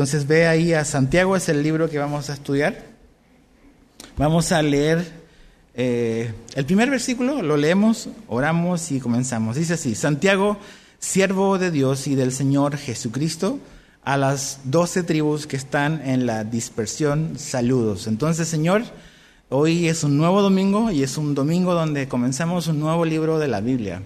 Entonces ve ahí a Santiago, es el libro que vamos a estudiar. Vamos a leer eh, el primer versículo, lo leemos, oramos y comenzamos. Dice así, Santiago, siervo de Dios y del Señor Jesucristo, a las doce tribus que están en la dispersión, saludos. Entonces, Señor, hoy es un nuevo domingo y es un domingo donde comenzamos un nuevo libro de la Biblia.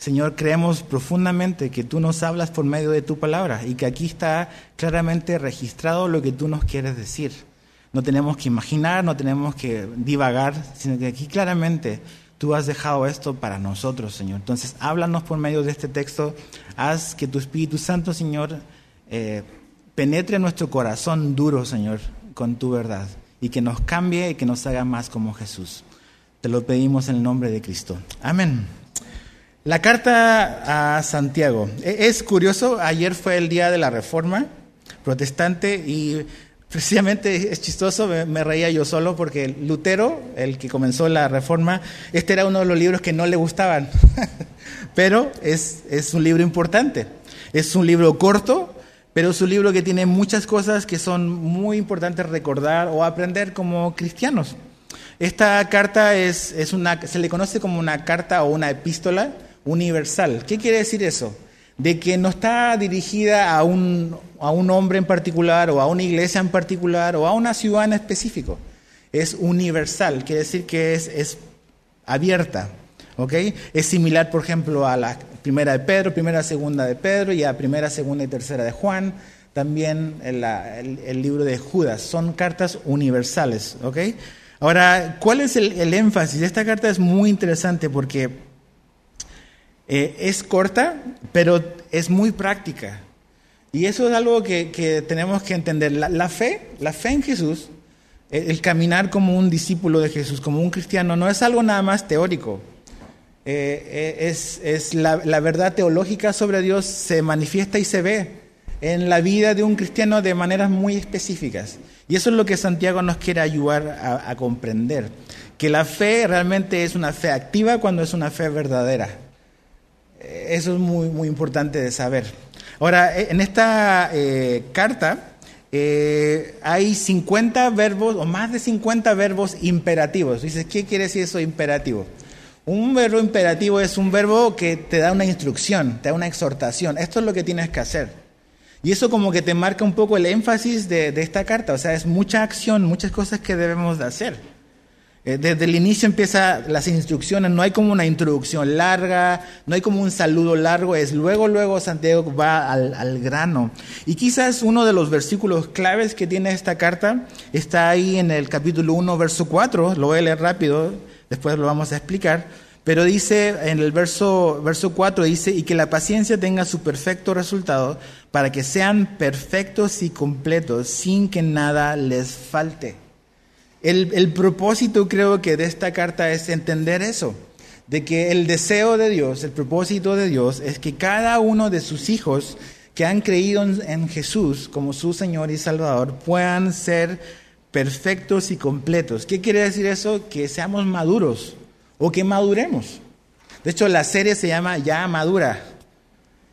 Señor, creemos profundamente que tú nos hablas por medio de tu palabra y que aquí está claramente registrado lo que tú nos quieres decir. No tenemos que imaginar, no tenemos que divagar, sino que aquí claramente tú has dejado esto para nosotros, Señor. Entonces, háblanos por medio de este texto, haz que tu Espíritu Santo, Señor, eh, penetre nuestro corazón duro, Señor, con tu verdad y que nos cambie y que nos haga más como Jesús. Te lo pedimos en el nombre de Cristo. Amén. La carta a Santiago. E, es curioso, ayer fue el día de la reforma protestante y precisamente es chistoso, me, reía yo solo porque Lutero, el que comenzó la reforma, este era uno de los libros que no le gustaban, pero es, es un libro importante. Es un libro corto, pero es un libro que tiene muchas cosas que son muy importantes recordar o aprender como cristianos. Esta carta es, es una, se le conoce como una carta o una epístola universal. ¿Qué quiere decir eso? De que no está dirigida a un, a un hombre en particular o a una iglesia en particular o a una ciudad en específico. Es universal, quiere decir que es, es abierta. Es similar, por ejemplo, a la primera de Pedro, primera, segunda de Pedro y a primera, segunda y tercera de Juan. También el, el, libro de Judas. Son cartas universales. Ahora, ¿cuál es el, el énfasis? Esta carta es muy interesante porque eh, es corta, pero es muy práctica. Y eso es algo que, tenemos que entender. La, fe, la fe en Jesús, el, caminar como un discípulo de Jesús, como un cristiano, no es algo nada más teórico. Eh, eh, es, es la, verdad teológica sobre Dios se manifiesta y se ve en la vida de un cristiano de maneras muy específicas. Y eso es lo que Santiago nos quiere ayudar a comprender, que la fe realmente es una fe activa cuando es una fe verdadera. Eso es muy, muy importante de saber. Ahora, eh, en esta eh, carta eh, hay 50 verbos o más de 50 verbos imperativos. Dices, ¿qué quiere decir eso imperativo? Un verbo imperativo es un verbo que te da una instrucción, te da una exhortación. Esto es lo que tienes que hacer. Y eso como que te marca un poco el énfasis de, de esta carta. O sea, es mucha acción, muchas cosas que debemos de hacer. Eh, desde el inicio empieza las instrucciones, no hay como una introducción larga, no hay como un saludo largo, es luego, luego Santiago va al, grano. Y quizás uno de los versículos claves que tiene esta carta está ahí en el capítulo 1, verso 4, lo voy a leer rápido, después lo vamos a explicar, pero dice en el verso, verso 4, dice, y que la paciencia tenga su perfecto resultado para que sean perfectos y completos sin que nada les falte. El, propósito creo que de esta carta es entender eso, de que el deseo de Dios, el propósito de Dios es que cada uno de sus hijos que han creído en, Jesús como su Señor y Salvador puedan ser perfectos y completos. ¿Qué quiere decir eso? Que seamos maduros o que maduremos. De hecho, la serie se llama Ya Madura.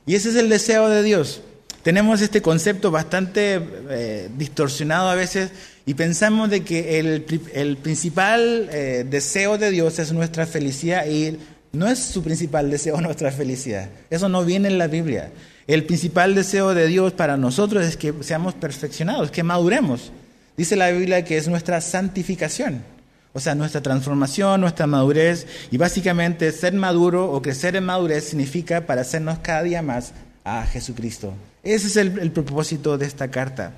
Y ese es el deseo de Dios. Tenemos este concepto bastante eh, distorsionado a veces y pensamos de que el, principal eh, deseo de Dios es nuestra felicidad y no es su principal deseo nuestra felicidad. Eso no viene en la Biblia. El principal deseo de Dios para nosotros es que seamos perfeccionados, que maduremos. Dice la Biblia que es nuestra santificación, o sea, nuestra transformación, nuestra madurez. Y básicamente ser maduro o crecer en madurez significa para hacernos cada día más a Jesucristo. Ese es el propósito de esta carta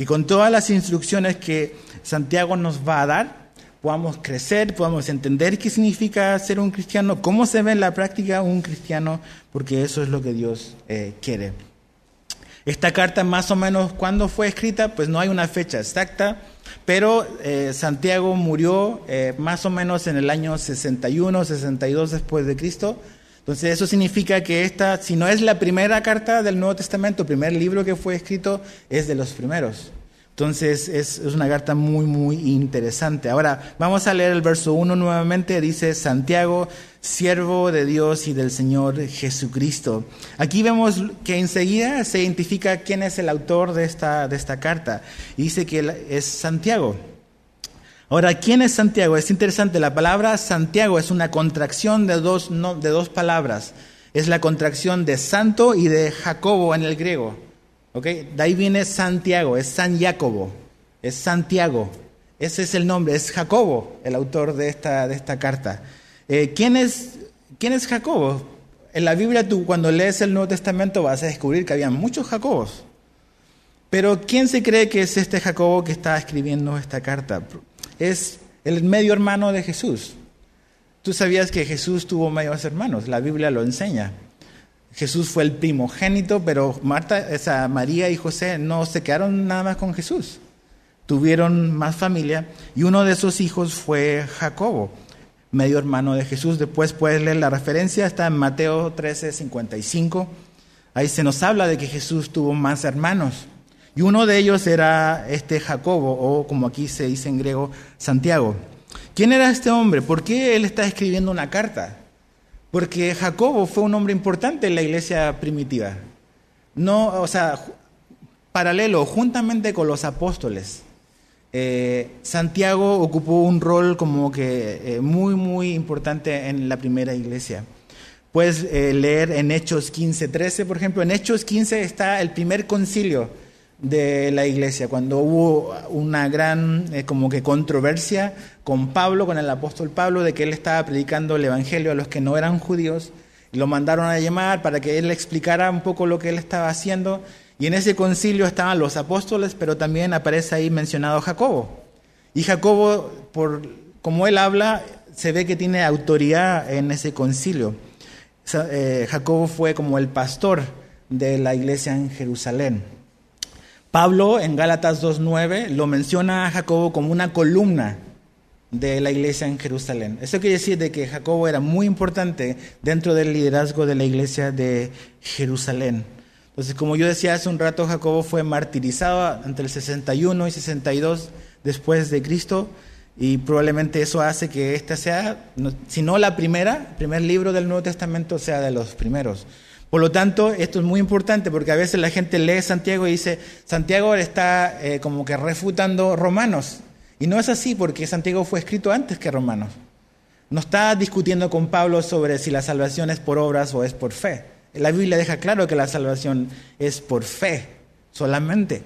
que con todas las instrucciones que Santiago nos va a dar, podamos crecer, podamos entender qué significa ser un cristiano, cómo se ve en la práctica un cristiano, porque eso es lo que Dios eh, quiere. Esta carta más o menos, ¿cuándo fue escrita? Pues no hay una fecha exacta, pero eh, Santiago murió eh, más o menos en el año 61, 62 después de Cristo. Entonces eso significa que esta, si no es la primera carta del Nuevo Testamento, el primer libro que fue escrito, es de los primeros. Entonces es, una carta muy, muy interesante. Ahora vamos a leer el verso 1 nuevamente. Dice Santiago, siervo de Dios y del Señor Jesucristo. Aquí vemos que enseguida se identifica quién es el autor de esta, de esta carta. Dice que es Santiago. Ahora, ¿quién es Santiago? Es interesante, la palabra Santiago es una contracción de dos, de dos palabras. Es la contracción de santo y de Jacobo en el griego. De ahí viene Santiago, es San Jacobo, es Santiago. Ese es el nombre, es Jacobo, el autor de esta, de esta carta. Eh, ¿quién, es, ¿Quién es Jacobo? En la Biblia tú cuando lees el Nuevo Testamento vas a descubrir que había muchos Jacobos. Pero ¿quién se cree que es este Jacobo que está escribiendo esta carta? Es el medio hermano de Jesús. Tú sabías que Jesús tuvo medios hermanos, la Biblia lo enseña. Jesús fue el primogénito, pero Marta, esa María y José no se quedaron nada más con Jesús. Tuvieron más familia y uno de esos hijos fue Jacobo, medio hermano de Jesús. Después puedes leer la referencia, está en Mateo 13, 55. Ahí se nos habla de que Jesús tuvo más hermanos. Y uno de ellos era este Jacobo, o como aquí se dice en griego, Santiago. ¿Quién era este hombre? ¿Por qué él está escribiendo una carta? Porque Jacobo fue un hombre importante en la iglesia primitiva. No, o sea, paralelo, juntamente con los apóstoles. Eh, Santiago ocupó un rol como que eh, muy, muy importante en la primera iglesia. Puedes eh, leer en Hechos 15, 13, por ejemplo. En Hechos 15 está el primer concilio de la iglesia, cuando hubo una gran eh, como que controversia con Pablo, con el apóstol Pablo, de que él estaba predicando el evangelio a los que no eran judíos, lo mandaron a llamar para que él le explicara un poco lo que él estaba haciendo, y en ese concilio estaban los apóstoles, pero también aparece ahí mencionado Jacobo. Y Jacobo, por como él habla, se ve que tiene autoridad en ese concilio. Eh, Jacobo fue como el pastor de la iglesia en Jerusalén. Pablo en Gálatas 2.9 lo menciona a Jacobo como una columna de la iglesia en Jerusalén. Eso quiere decir de que Jacobo era muy importante dentro del liderazgo de la iglesia de Jerusalén. Entonces, como yo decía hace un rato, Jacobo fue martirizado entre el 61 y 62 después de Cristo y probablemente eso hace que esta sea, si no la primera, primer libro del Nuevo Testamento sea de los primeros. Por lo tanto, esto es muy importante porque a veces la gente lee Santiago y dice, Santiago está eh, como que refutando Romanos. Y no es así porque Santiago fue escrito antes que Romanos. No está discutiendo con Pablo sobre si la salvación es por obras o es por fe. La Biblia deja claro que la salvación es por fe solamente.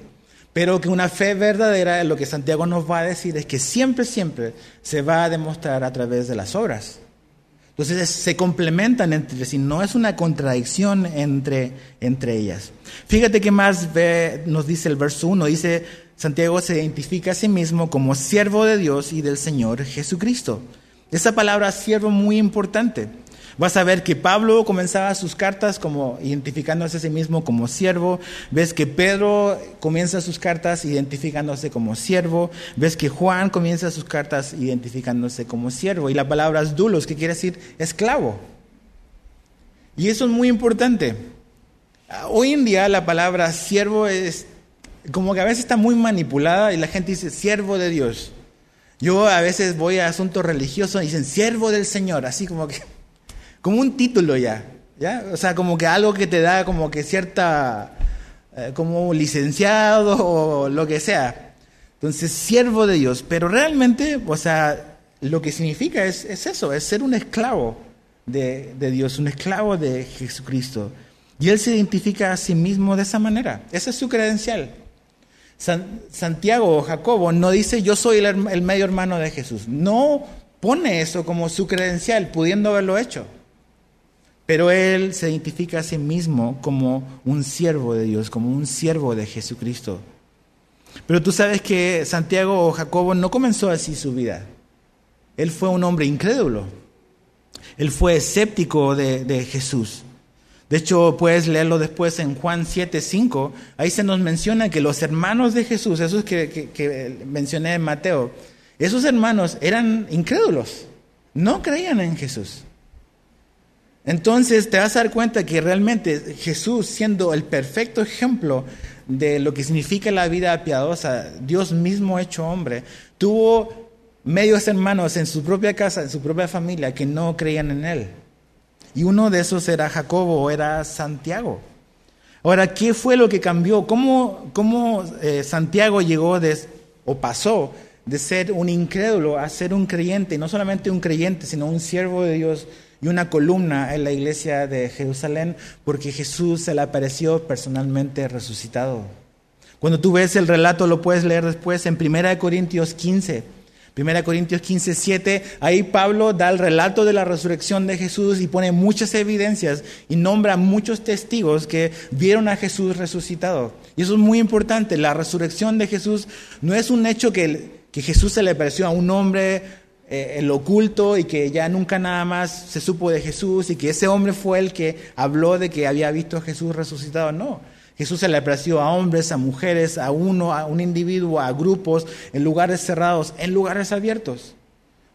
Pero que una fe verdadera, lo que Santiago nos va a decir es que siempre, siempre se va a demostrar a través de las obras. Entonces se complementan entre sí, no es una contradicción entre, entre ellas. Fíjate que más ve, nos dice el verso 1, dice, Santiago se identifica a sí mismo como siervo de Dios y del Señor Jesucristo. Esa palabra siervo muy importante. Vas a ver que Pablo comenzaba sus cartas como identificándose a sí mismo como siervo. Ves que Pedro comienza sus cartas identificándose como siervo. Ves que Juan comienza sus cartas identificándose como siervo. Y la palabra es dulos, que quiere decir esclavo. Y eso es muy importante. Hoy en día la palabra siervo es como que a veces está muy manipulada y la gente dice siervo de Dios. Yo a veces voy a asuntos religiosos y dicen siervo del Señor, así como que como un título ya, ¿ya? O sea, como que algo que te da como que cierta, eh, como licenciado o lo que sea. Entonces, siervo de Dios, pero realmente, o sea, lo que significa es, eso, es ser un esclavo de, Dios, un esclavo de Jesucristo. Y él se identifica a sí mismo de esa manera. Esa es su credencial. Santiago o Jacobo no dice yo soy el, medio hermano de Jesús. No pone eso como su credencial, pudiendo haberlo hecho. Pero él se identifica a sí mismo como un siervo de Dios, como un siervo de Jesucristo. Pero tú sabes que Santiago o Jacobo no comenzó así su vida. Él fue un hombre incrédulo. Él fue escéptico de, Jesús. De hecho, puedes leerlo después en Juan 7, 5. Ahí se nos menciona que los hermanos de Jesús, esos que, que mencioné en Mateo, esos hermanos eran incrédulos. No creían en Jesús. Entonces te vas a dar cuenta que realmente Jesús, siendo el perfecto ejemplo de lo que significa la vida piadosa, Dios mismo hecho hombre, tuvo medios hermanos en su propia casa, en su propia familia, que no creían en él. Y uno de esos era Jacobo o era Santiago. Ahora, ¿qué fue lo que cambió? ¿Cómo, cómo eh, Santiago llegó de, o pasó de ser un incrédulo a ser un creyente? No solamente un creyente, sino un siervo de Dios y una columna en la iglesia de Jerusalén, porque Jesús se le apareció personalmente resucitado. Cuando tú ves el relato, lo puedes leer después en 1 Corintios 15. 1 Corintios 15, 7, ahí Pablo da el relato de la resurrección de Jesús y pone muchas evidencias y nombra muchos testigos que vieron a Jesús resucitado. Y eso es muy importante, la resurrección de Jesús no es un hecho que, que Jesús se le pareció a un hombre eh, el oculto y que ya nunca nada más se supo de Jesús y que ese hombre fue el que habló de que había visto a Jesús resucitado. No, Jesús se le apareció a hombres, a mujeres, a uno, a un individuo, a grupos, en lugares cerrados, en lugares abiertos.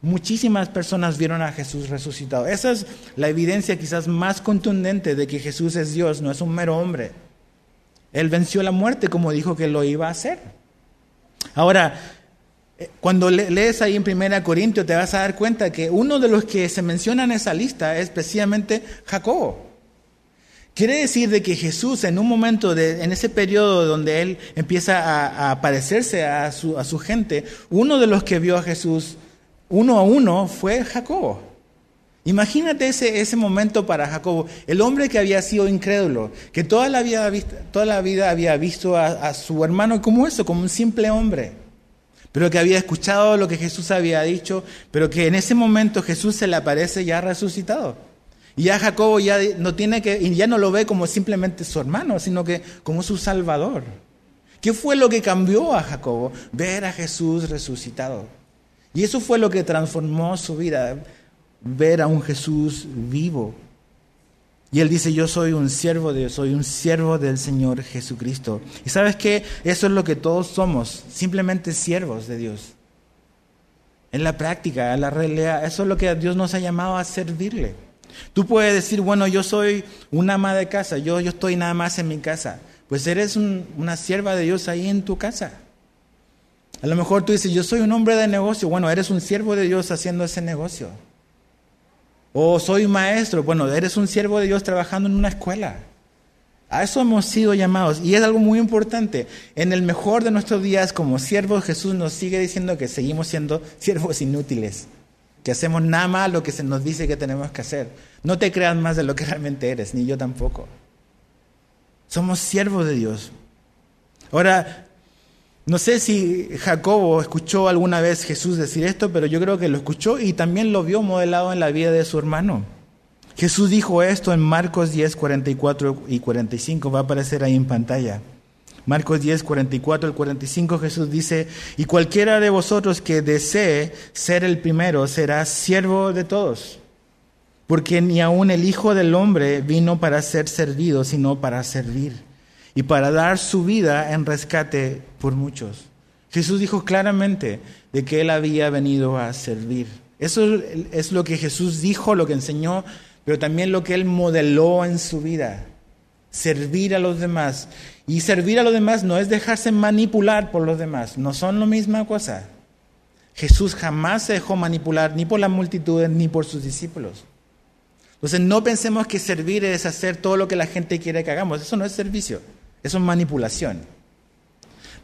Muchísimas personas vieron a Jesús resucitado. Esa es la evidencia quizás más contundente de que Jesús es Dios, no es un mero hombre. Él venció la muerte como dijo que lo iba a hacer. Ahora, cuando lees ahí en 1 Corintios te vas a dar cuenta que uno de los que se menciona en esa lista es precisamente Jacobo. Quiere decir de que Jesús en un momento, de, en ese periodo donde Él empieza a, a parecerse a su, a su gente, uno de los que vio a Jesús uno a uno fue Jacobo. Imagínate ese, ese momento para Jacobo, el hombre que había sido incrédulo, que toda la vida, toda la vida había visto a, a su hermano como eso, como un simple hombre, pero que había escuchado lo que Jesús había dicho, pero que en ese momento Jesús se le aparece ya resucitado. Y ya Jacobo ya no tiene que, y ya no lo ve como simplemente su hermano, sino que como su salvador. ¿Qué fue lo que cambió a Jacobo? Ver a Jesús resucitado. Y eso fue lo que transformó su vida, ver a un Jesús vivo. Y él dice, yo soy un siervo de Dios, soy un siervo del Señor Jesucristo. Y sabes qué, eso es lo que todos somos, simplemente siervos de Dios. En la práctica, en la realidad, eso es lo que Dios nos ha llamado a servirle. Tú puedes decir, bueno, yo soy una ama de casa, yo, yo estoy nada más en mi casa. Pues eres una sierva de Dios ahí en tu casa. A lo mejor tú dices, yo soy un hombre de negocio. Bueno, eres un siervo de Dios haciendo ese negocio. O soy maestro. Bueno, eres un siervo de Dios trabajando en una escuela. A eso hemos sido llamados. Y es algo muy importante. En el mejor de nuestros días, como siervos, Jesús nos sigue diciendo que seguimos siendo siervos inútiles que hacemos nada más lo que se nos dice que tenemos que hacer. No te creas más de lo que realmente eres, ni yo tampoco. Somos siervos de Dios. Ahora, no sé si Jacobo escuchó alguna vez Jesús decir esto, pero yo creo que lo escuchó y también lo vio modelado en la vida de su hermano. Jesús dijo esto en Marcos 10, 44 y 45, va a aparecer ahí en pantalla. Marcos 10, 44 al 45 Jesús dice, y cualquiera de vosotros que desee ser el primero será siervo de todos, porque ni aun el Hijo del Hombre vino para ser servido, sino para servir y para dar su vida en rescate por muchos. Jesús dijo claramente de que Él había venido a servir. Eso es lo que Jesús dijo, lo que enseñó, pero también lo que Él modeló en su vida servir a los demás. Y servir a los demás no es dejarse manipular por los demás, no son la misma cosa. Jesús jamás se dejó manipular ni por las multitudes ni por sus discípulos. Entonces no pensemos que servir es hacer todo lo que la gente quiere que hagamos, eso no es servicio, eso es manipulación.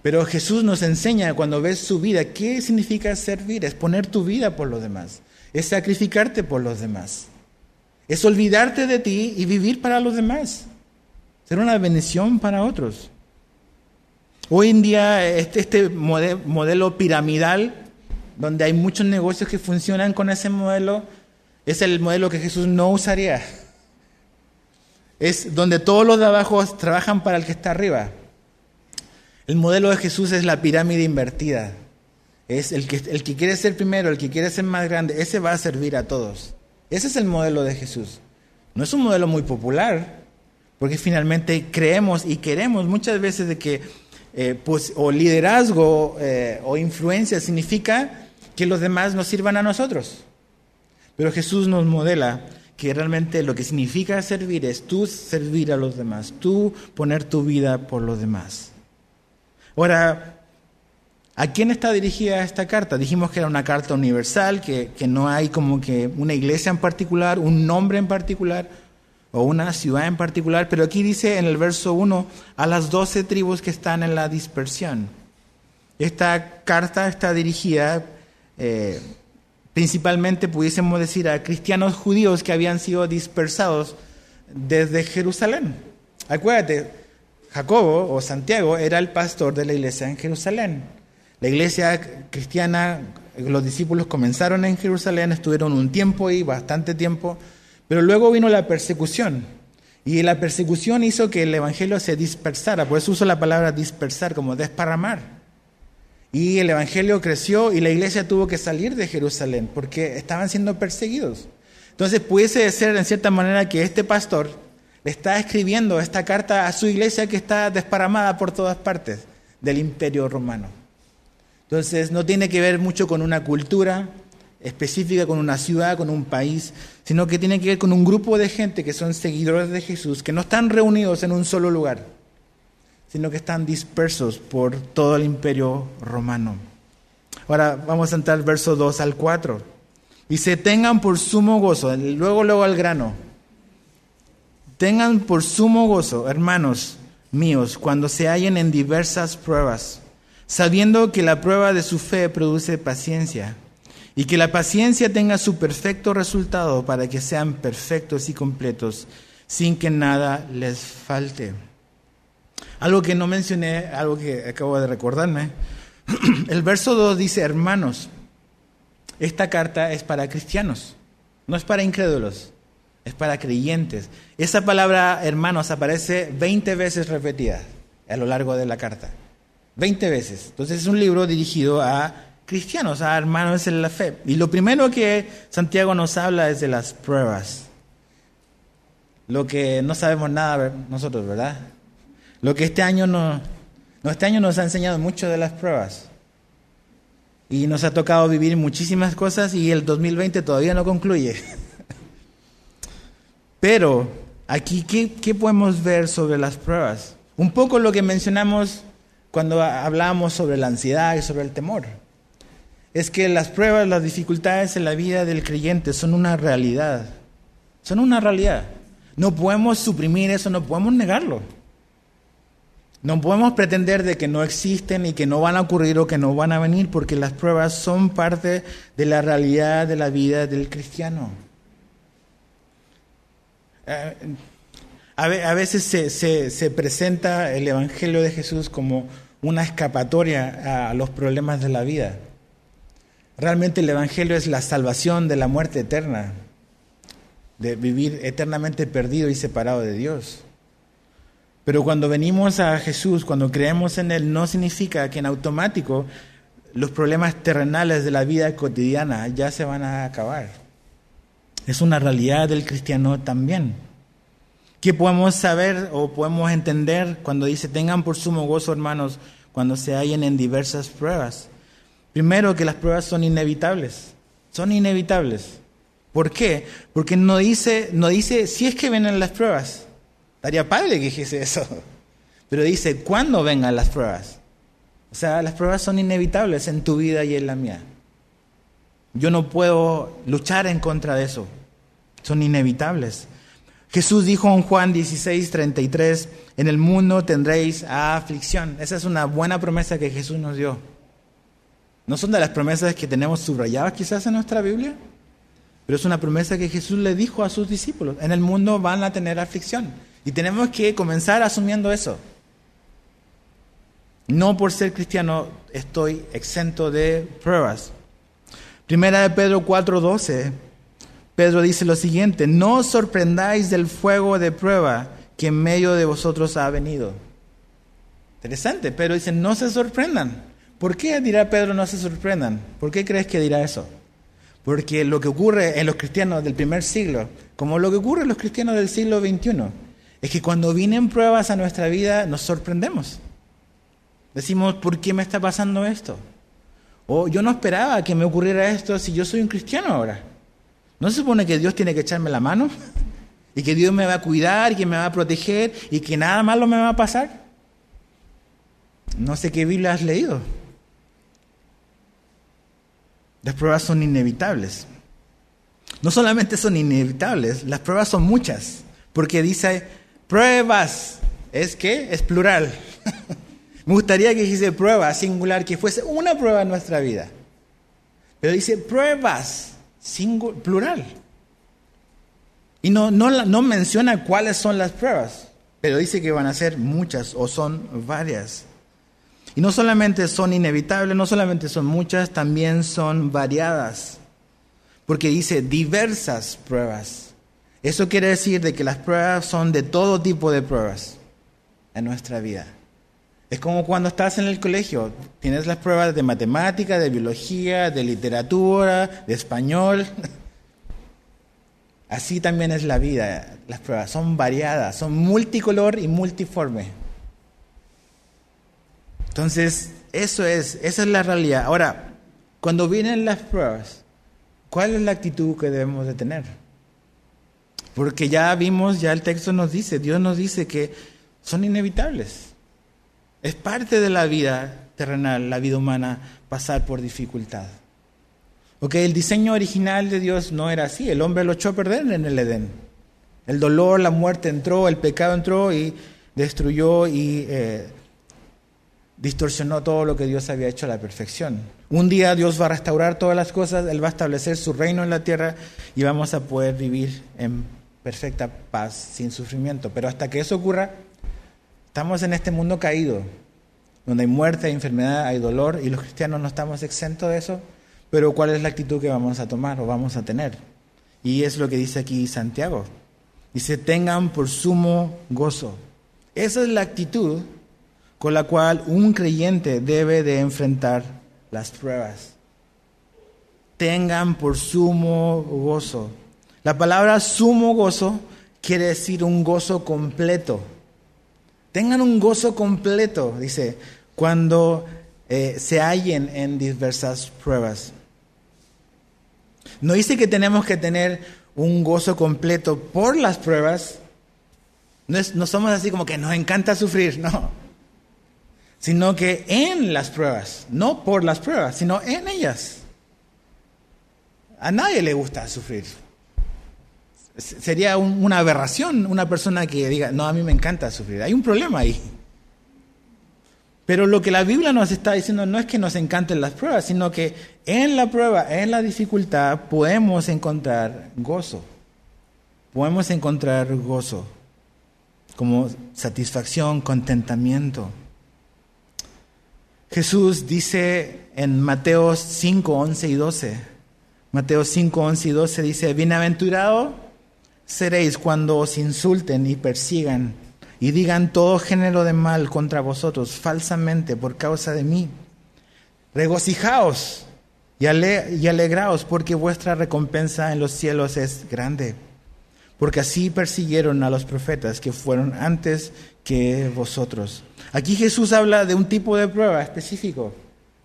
Pero Jesús nos enseña cuando ves su vida, ¿qué significa servir? Es poner tu vida por los demás, es sacrificarte por los demás, es olvidarte de ti y vivir para los demás. Ser una bendición para otros. Hoy en día este, este modelo piramidal, donde hay muchos negocios que funcionan con ese modelo, es el modelo que Jesús no usaría. Es donde todos los de abajo trabajan para el que está arriba. El modelo de Jesús es la pirámide invertida. Es el que, el que quiere ser primero, el que quiere ser más grande, ese va a servir a todos. Ese es el modelo de Jesús. No es un modelo muy popular, porque finalmente creemos y queremos muchas veces de que eh, pues, o liderazgo eh, o influencia significa que los demás nos sirvan a nosotros. Pero Jesús nos modela que realmente lo que significa servir es tú servir a los demás, tú poner tu vida por los demás. Ahora, ¿a quién está dirigida esta carta? Dijimos que era una carta universal, que, que no hay como que una iglesia en particular, un nombre en particular o una ciudad en particular, pero aquí dice en el verso 1 a las doce tribus que están en la dispersión. Esta carta está dirigida eh, principalmente, pudiésemos decir, a cristianos judíos que habían sido dispersados desde Jerusalén. Acuérdate, Jacobo o Santiago era el pastor de la iglesia en Jerusalén. La iglesia cristiana, los discípulos comenzaron en Jerusalén, estuvieron un tiempo y bastante tiempo, pero luego vino la persecución. Y la persecución hizo que el evangelio se dispersara, por eso uso la palabra dispersar, como desparramar. Y el Evangelio creció y la iglesia tuvo que salir de Jerusalén porque estaban siendo perseguidos. Entonces pudiese ser en cierta manera que este pastor le está escribiendo esta carta a su iglesia que está desparamada por todas partes del imperio romano. Entonces no tiene que ver mucho con una cultura específica, con una ciudad, con un país, sino que tiene que ver con un grupo de gente que son seguidores de Jesús, que no están reunidos en un solo lugar sino que están dispersos por todo el imperio romano. Ahora vamos a entrar al verso 2 al 4. Dice, tengan por sumo gozo, luego, luego al grano. Tengan por sumo gozo, hermanos míos, cuando se hallen en diversas pruebas, sabiendo que la prueba de su fe produce paciencia, y que la paciencia tenga su perfecto resultado para que sean perfectos y completos, sin que nada les falte. Algo que no mencioné, algo que acabo de recordarme. El verso 2 dice, hermanos, esta carta es para cristianos, no es para incrédulos, es para creyentes. Esa palabra hermanos aparece 20 veces repetida a lo largo de la carta. 20 veces. Entonces es un libro dirigido a cristianos, a hermanos en la fe. Y lo primero que Santiago nos habla es de las pruebas. Lo que no sabemos nada nosotros, ¿verdad? Lo que este año, no, este año nos ha enseñado mucho de las pruebas. Y nos ha tocado vivir muchísimas cosas y el 2020 todavía no concluye. Pero aquí, ¿qué, ¿qué, podemos ver sobre las pruebas? Un poco lo que mencionamos cuando hablábamos sobre la ansiedad y sobre el temor. Es que las pruebas, las dificultades en la vida del creyente son una realidad. Son una realidad. No podemos suprimir eso, no podemos negarlo. No podemos pretender de que no existen y que no van a ocurrir o que no van a venir, porque las pruebas son parte de la realidad de la vida del cristiano. Eh, a veces se, presenta el Evangelio de Jesús como una escapatoria a los problemas de la vida. Realmente el Evangelio es la salvación de la muerte eterna, de vivir eternamente perdido y separado de Dios. Pero cuando venimos a Jesús, cuando creemos en Él, no significa que en automático los problemas terrenales de la vida cotidiana ya se van a acabar. Es una realidad del cristiano también. ¿Qué podemos saber o podemos entender cuando dice, tengan por sumo gozo, hermanos, cuando se hallen en diversas pruebas? Primero, que las pruebas son inevitables. Son inevitables. ¿Por qué? Porque no dice, no dice si es que vienen las pruebas. Daría padre que dijese eso. Pero dice, ¿cuándo vengan las pruebas? O sea, las pruebas son inevitables en tu vida y en la mía. Yo no puedo luchar en contra de eso. Son inevitables. Jesús dijo en Juan 16, 33, en el mundo tendréis aflicción. Esa es una buena promesa que Jesús nos dio. ¿No son de las promesas que tenemos subrayadas quizás en nuestra Biblia? Pero es una promesa que Jesús le dijo a sus discípulos. En el mundo van a tener aflicción. Y tenemos que comenzar asumiendo eso. No por ser cristiano estoy exento de pruebas. Primera de Pedro 4:12, Pedro dice lo siguiente, no sorprendáis del fuego de prueba que en medio de vosotros ha venido. Interesante, Pedro dice, no se sorprendan. ¿Por qué dirá Pedro no se sorprendan? ¿Por qué crees que dirá eso? Porque lo que ocurre en los cristianos del primer siglo, como lo que ocurre en los cristianos del siglo XXI, es que cuando vienen pruebas a nuestra vida nos sorprendemos. Decimos, ¿por qué me está pasando esto? O yo no esperaba que me ocurriera esto si yo soy un cristiano ahora. ¿No se supone que Dios tiene que echarme la mano? ¿Y que Dios me va a cuidar y que me va a proteger y que nada malo me va a pasar? No sé qué Biblia has leído. Las pruebas son inevitables. No solamente son inevitables, las pruebas son muchas. Porque dice pruebas. ¿Es que Es plural. Me gustaría que dijese prueba singular, que fuese una prueba en nuestra vida. Pero dice pruebas, plural. Y no, no, no menciona cuáles son las pruebas, pero dice que van a ser muchas o son varias. Y no solamente son inevitables, no solamente son muchas, también son variadas. Porque dice diversas pruebas. Eso quiere decir de que las pruebas son de todo tipo de pruebas en nuestra vida. Es como cuando estás en el colegio, tienes las pruebas de matemática, de biología, de literatura, de español. Así también es la vida, las pruebas son variadas, son multicolor y multiforme. Entonces, eso es, esa es la realidad. Ahora, cuando vienen las pruebas, ¿cuál es la actitud que debemos de tener? Porque ya vimos, ya el texto nos dice, Dios nos dice que son inevitables. Es parte de la vida terrenal, la vida humana, pasar por dificultad. Porque el diseño original de Dios no era así. El hombre lo echó a perder en el Edén. El dolor, la muerte entró, el pecado entró y destruyó y eh, distorsionó todo lo que Dios había hecho a la perfección. Un día Dios va a restaurar todas las cosas, Él va a establecer su reino en la tierra y vamos a poder vivir en perfecta paz, sin sufrimiento. Pero hasta que eso ocurra, Estamos en este mundo caído, donde hay muerte, hay enfermedad, hay dolor, y los cristianos no estamos exentos de eso, pero ¿cuál es la actitud que vamos a tomar o vamos a tener? Y es lo que dice aquí Santiago. Dice, tengan por sumo gozo. Esa es la actitud con la cual un creyente debe de enfrentar las pruebas. Tengan por sumo gozo. La palabra sumo gozo quiere decir un gozo completo Tengan un gozo completo, dice, cuando eh, se hallen en diversas pruebas. No dice que tenemos que tener un gozo completo por las pruebas. No, no somos así como que nos encanta sufrir, no. Sino que en las pruebas, no por las pruebas, sino en ellas. A nadie le gusta sufrir. Sería una aberración una persona que diga, no, a mí me encanta sufrir. Hay un problema ahí. Pero lo que la Biblia nos está diciendo no es que nos encanten las pruebas, sino que en la prueba, en la dificultad, podemos encontrar gozo. Podemos encontrar gozo como satisfacción, contentamiento. Jesús dice en Mateo 5, 11 y 12, Mateo 5, 11 y 12 dice, bienaventurado seréis cuando os insulten y persigan y digan todo género de mal contra vosotros falsamente por causa de mí. Regocijaos y, y alegraos porque vuestra recompensa en los cielos es grande. Porque así persiguieron a los profetas que fueron antes que vosotros. Aquí Jesús habla de un tipo de prueba específico,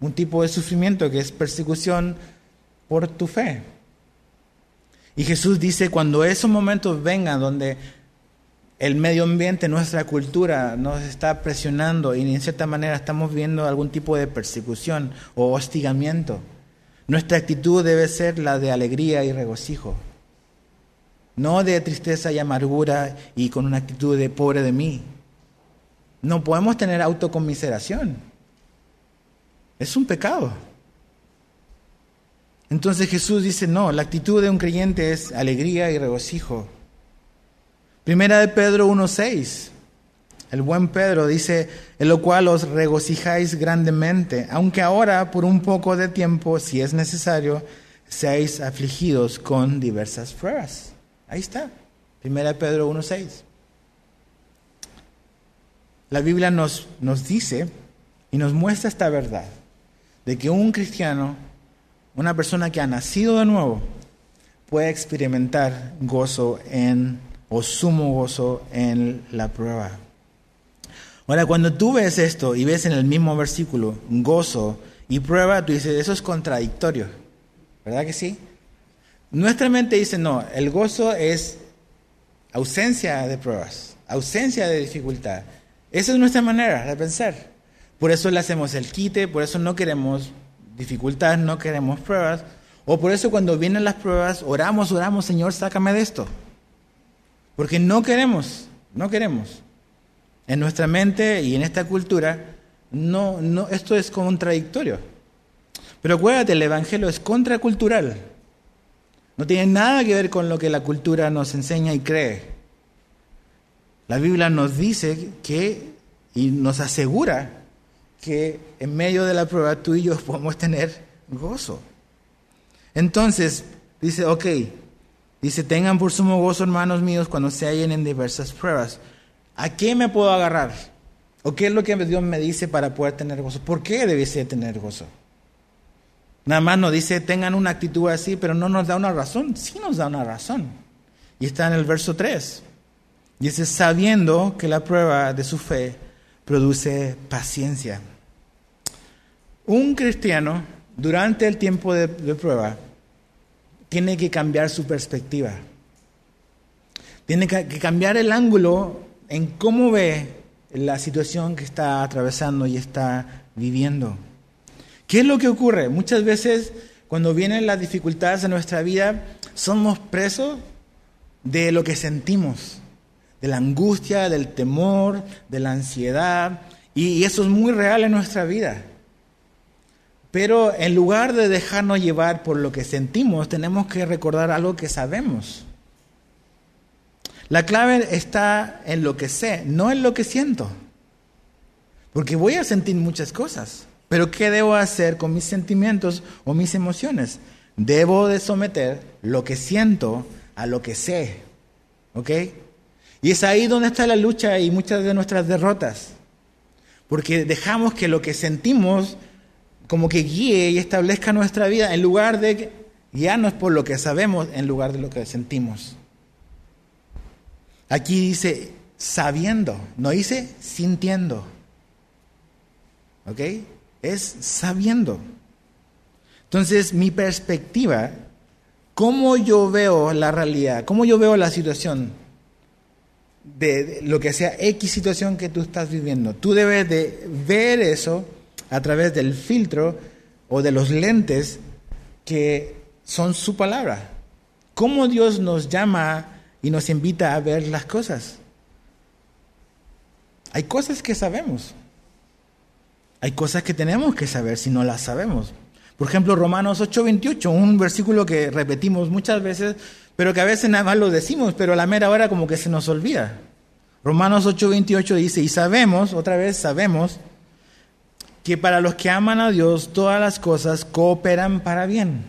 un tipo de sufrimiento que es persecución por tu fe. Y Jesús dice, cuando esos momentos vengan donde el medio ambiente, nuestra cultura nos está presionando y en cierta manera estamos viendo algún tipo de persecución o hostigamiento, nuestra actitud debe ser la de alegría y regocijo, no de tristeza y amargura y con una actitud de pobre de mí. No podemos tener autocomiseración. Es un pecado. Entonces Jesús dice, no, la actitud de un creyente es alegría y regocijo. Primera de Pedro 1.6. El buen Pedro dice, en lo cual os regocijáis grandemente, aunque ahora por un poco de tiempo, si es necesario, seáis afligidos con diversas pruebas. Ahí está, Primera de Pedro 1.6. La Biblia nos, nos dice y nos muestra esta verdad, de que un cristiano una persona que ha nacido de nuevo puede experimentar gozo en, o sumo gozo en la prueba. Ahora, cuando tú ves esto y ves en el mismo versículo gozo y prueba, tú dices, eso es contradictorio. ¿Verdad que sí? Nuestra mente dice, no, el gozo es ausencia de pruebas, ausencia de dificultad. Esa es nuestra manera de pensar. Por eso le hacemos el quite, por eso no queremos dificultad, no queremos pruebas. O por eso cuando vienen las pruebas, oramos, oramos, Señor, sácame de esto. Porque no queremos, no queremos. En nuestra mente y en esta cultura, no, no, esto es contradictorio. Pero acuérdate, el Evangelio es contracultural. No tiene nada que ver con lo que la cultura nos enseña y cree. La Biblia nos dice que y nos asegura que en medio de la prueba tú y yo podemos tener gozo. Entonces, dice, ok, dice, tengan por sumo gozo, hermanos míos, cuando se hallen en diversas pruebas. ¿A qué me puedo agarrar? ¿O qué es lo que Dios me dice para poder tener gozo? ¿Por qué debiese tener gozo? Nada más nos dice, tengan una actitud así, pero no nos da una razón. Sí nos da una razón. Y está en el verso 3. Dice, sabiendo que la prueba de su fe produce paciencia. Un cristiano, durante el tiempo de, de prueba, tiene que cambiar su perspectiva. Tiene que cambiar el ángulo en cómo ve la situación que está atravesando y está viviendo. ¿Qué es lo que ocurre? Muchas veces cuando vienen las dificultades en nuestra vida, somos presos de lo que sentimos, de la angustia, del temor, de la ansiedad, y eso es muy real en nuestra vida. Pero en lugar de dejarnos llevar por lo que sentimos, tenemos que recordar algo que sabemos. La clave está en lo que sé, no en lo que siento. Porque voy a sentir muchas cosas. Pero ¿qué debo hacer con mis sentimientos o mis emociones? Debo de someter lo que siento a lo que sé. ¿Ok? Y es ahí donde está la lucha y muchas de nuestras derrotas. Porque dejamos que lo que sentimos como que guíe y establezca nuestra vida en lugar de guiarnos por lo que sabemos en lugar de lo que sentimos. Aquí dice sabiendo, no dice sintiendo. ¿Ok? es sabiendo. Entonces, mi perspectiva, cómo yo veo la realidad, cómo yo veo la situación de lo que sea X situación que tú estás viviendo, tú debes de ver eso a través del filtro o de los lentes que son su palabra. Cómo Dios nos llama y nos invita a ver las cosas. Hay cosas que sabemos, hay cosas que tenemos que saber si no las sabemos. Por ejemplo, Romanos 8:28, un versículo que repetimos muchas veces, pero que a veces nada más lo decimos, pero a la mera hora como que se nos olvida. Romanos 8:28 dice, y sabemos, otra vez sabemos, que para los que aman a Dios todas las cosas cooperan para bien.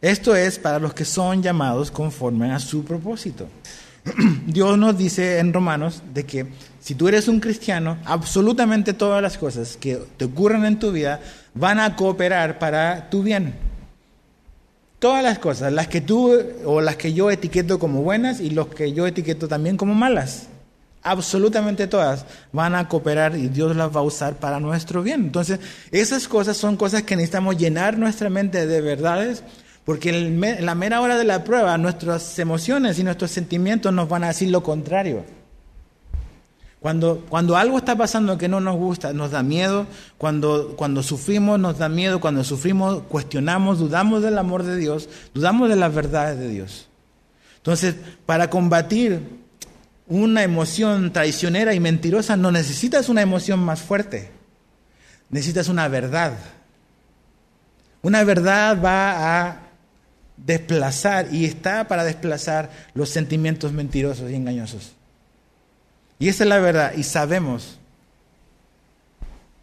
Esto es para los que son llamados conforme a su propósito. Dios nos dice en Romanos de que si tú eres un cristiano, absolutamente todas las cosas que te ocurren en tu vida van a cooperar para tu bien. Todas las cosas, las que tú o las que yo etiqueto como buenas y los que yo etiqueto también como malas. Absolutamente todas van a cooperar y Dios las va a usar para nuestro bien. Entonces, esas cosas son cosas que necesitamos llenar nuestra mente de verdades porque en la mera hora de la prueba nuestras emociones y nuestros sentimientos nos van a decir lo contrario. Cuando, cuando algo está pasando que no nos gusta, nos da miedo. Cuando, cuando sufrimos, nos da miedo. Cuando sufrimos, cuestionamos, dudamos del amor de Dios, dudamos de las verdades de Dios. Entonces, para combatir una emoción traicionera y mentirosa, no necesitas una emoción más fuerte. Necesitas una verdad. Una verdad va a desplazar y está para desplazar los sentimientos mentirosos y engañosos. Y esa es la verdad. Y sabemos,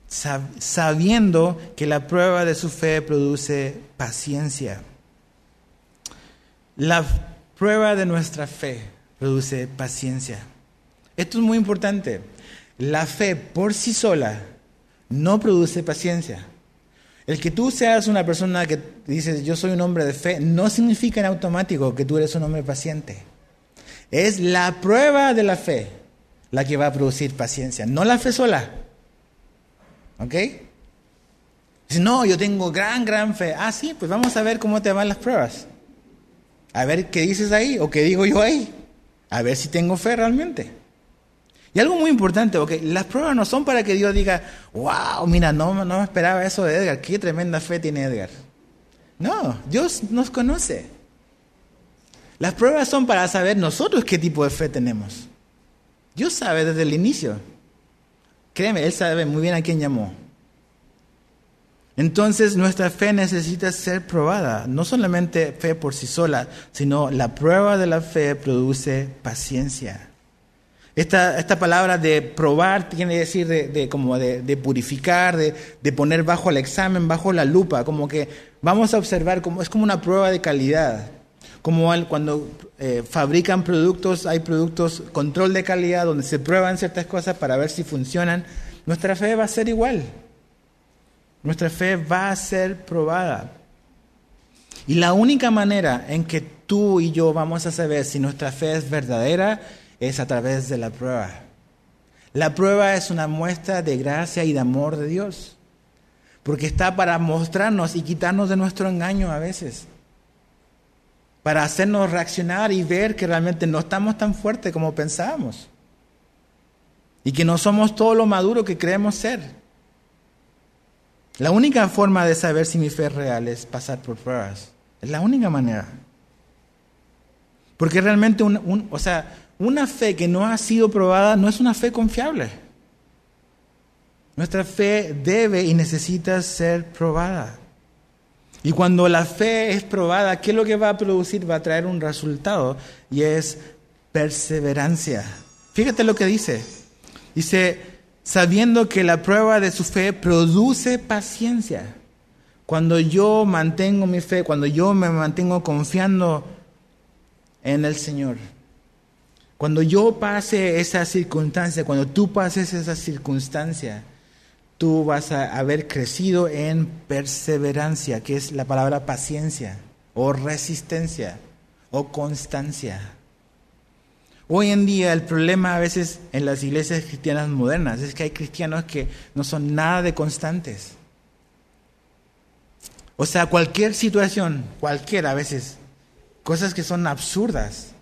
sabiendo que la prueba de su fe produce paciencia. La prueba de nuestra fe produce paciencia. Esto es muy importante. La fe por sí sola no produce paciencia. El que tú seas una persona que dices yo soy un hombre de fe no significa en automático que tú eres un hombre paciente. Es la prueba de la fe la que va a producir paciencia, no la fe sola. ¿Ok? Si no, yo tengo gran, gran fe. Ah, sí, pues vamos a ver cómo te van las pruebas. A ver qué dices ahí o qué digo yo ahí. A ver si tengo fe realmente. Y algo muy importante, porque las pruebas no son para que Dios diga, wow, mira, no, no me esperaba eso de Edgar, qué tremenda fe tiene Edgar. No, Dios nos conoce. Las pruebas son para saber nosotros qué tipo de fe tenemos. Dios sabe desde el inicio. Créeme, Él sabe muy bien a quién llamó. Entonces nuestra fe necesita ser probada, no solamente fe por sí sola, sino la prueba de la fe produce paciencia. Esta, esta palabra de probar tiene que decir de, como de, purificar, de, poner bajo el examen, bajo la lupa, como que vamos a observar, como, es como una prueba de calidad. Como cuando eh, fabrican productos, hay productos, control de calidad, donde se prueban ciertas cosas para ver si funcionan. Nuestra fe va a ser igual. Nuestra fe va a ser probada. Y la única manera en que tú y yo vamos a saber si nuestra fe es verdadera es a través de la prueba. La prueba es una muestra de gracia y de amor de Dios, porque está para mostrarnos y quitarnos de nuestro engaño a veces, para hacernos reaccionar y ver que realmente no estamos tan fuertes como pensábamos, y que no somos todo lo maduro que creemos ser. La única forma de saber si mi fe es real es pasar por pruebas. Es la única manera. Porque realmente, o sea, una fe que no ha sido probada no es una fe confiable. Nuestra fe debe y necesita ser probada. Y cuando la fe es probada, ¿qué es lo que va a producir? Va a traer un resultado y es perseverancia. Fíjate lo que dice. Dice, sabiendo que la prueba de su fe produce paciencia. Cuando yo mantengo mi fe, cuando yo me mantengo confiando en el Señor. Cuando yo pase esa circunstancia, cuando tú pases esa circunstancia, tú vas a haber crecido en perseverancia, que es la palabra paciencia, o resistencia, o constancia. Hoy en día el problema a veces en las iglesias cristianas modernas es que hay cristianos que no son nada de constantes. O sea, cualquier situación, cualquiera a veces, cosas que son absurdas,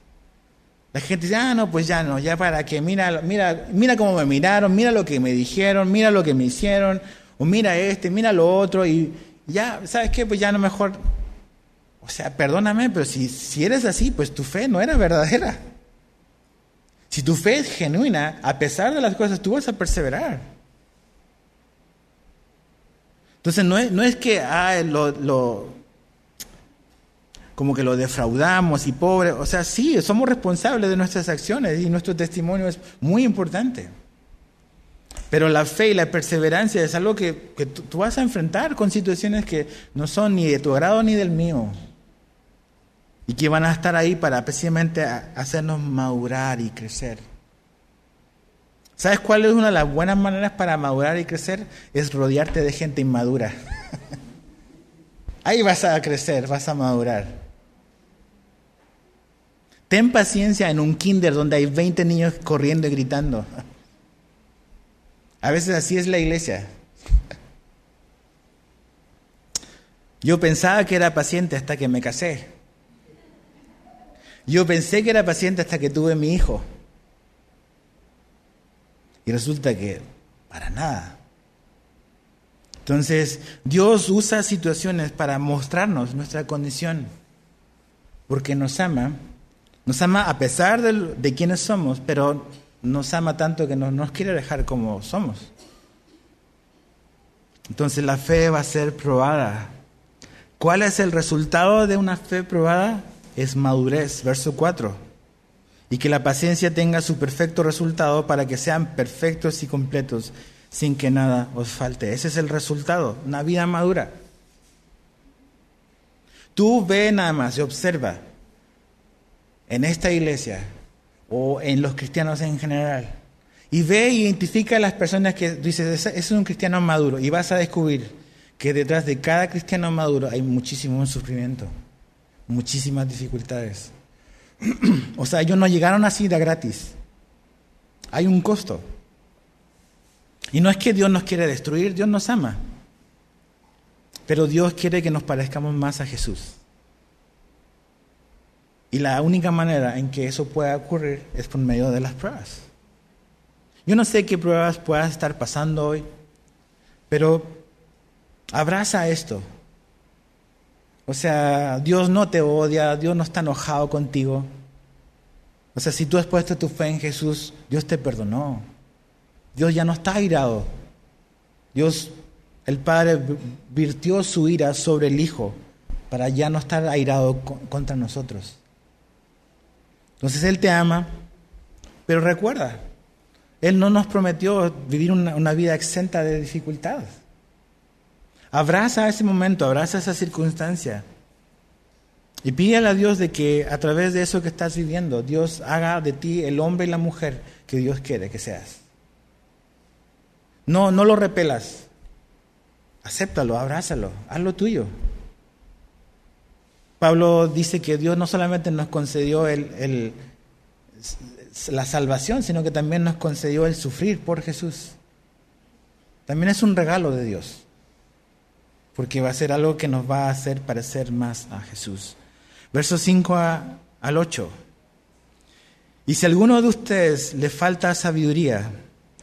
la gente dice, ah, no, pues ya no, ya para que, mira, mira, mira cómo me miraron, mira lo que me dijeron, mira lo que me hicieron, o mira este, mira lo otro, y ya, ¿sabes qué? Pues ya no mejor, o sea, perdóname, pero si, si eres así, pues tu fe no era verdadera. Si tu fe es genuina, a pesar de las cosas, tú vas a perseverar. Entonces no es, no es que lo, lo como que lo defraudamos y pobre. O sea, sí, somos responsables de nuestras acciones y nuestro testimonio es muy importante. Pero la fe y la perseverancia es algo que, tú, vas a enfrentar con situaciones que no son ni de tu agrado ni del mío. Y que van a estar ahí para precisamente hacernos madurar y crecer. ¿Sabes cuál es una de las buenas maneras para madurar y crecer? Es rodearte de gente inmadura. Ahí vas a crecer, vas a madurar. Ten paciencia en un kinder donde hay 20 niños corriendo y gritando. A veces así es la iglesia. Yo pensaba que era paciente hasta que me casé. Yo pensé que era paciente hasta que tuve mi hijo. Y resulta que para nada. Entonces, Dios usa situaciones para mostrarnos nuestra condición, porque nos ama nos ama a pesar de, quienes somos, pero nos ama tanto que no nos quiere dejar como somos. Entonces la fe va a ser probada. ¿Cuál es el resultado de una fe probada? Es madurez, verso 4. Y que la paciencia tenga su perfecto resultado para que sean perfectos y completos sin que nada os falte. Ese es el resultado, una vida madura. Tú ve nada más y observa en esta iglesia o en los cristianos en general. Y ve e identifica a las personas que dices, ese es un cristiano maduro. Y vas a descubrir que detrás de cada cristiano maduro hay muchísimo sufrimiento, muchísimas dificultades. o sea, ellos no llegaron así de gratis. Hay un costo. Y no es que Dios nos quiere destruir, Dios nos ama. Pero Dios quiere que nos parezcamos más a Jesús. Y la única manera en que eso pueda ocurrir es por medio de las pruebas. Yo no sé qué pruebas puedas estar pasando hoy, pero abraza esto. O sea, Dios no te odia, Dios no está enojado contigo. O sea, si tú has puesto tu fe en Jesús, Dios te perdonó. Dios ya no está airado. Dios, el Padre, virtió su ira sobre el Hijo para ya no estar airado contra nosotros. Entonces Él te ama, pero recuerda, Él no nos prometió vivir una, una vida exenta de dificultades. Abraza ese momento, abraza esa circunstancia. Y pídele a Dios de que a través de eso que estás viviendo, Dios haga de ti el hombre y la mujer que Dios quiere que seas. No, no lo repelas. Acéptalo, abrázalo, hazlo tuyo. Pablo dice que Dios no solamente nos concedió el, la salvación, sino que también nos concedió el sufrir por Jesús. También es un regalo de Dios, porque va a ser algo que nos va a hacer parecer más a Jesús. Versos 5 al 8. Y si alguno de ustedes le falta sabiduría,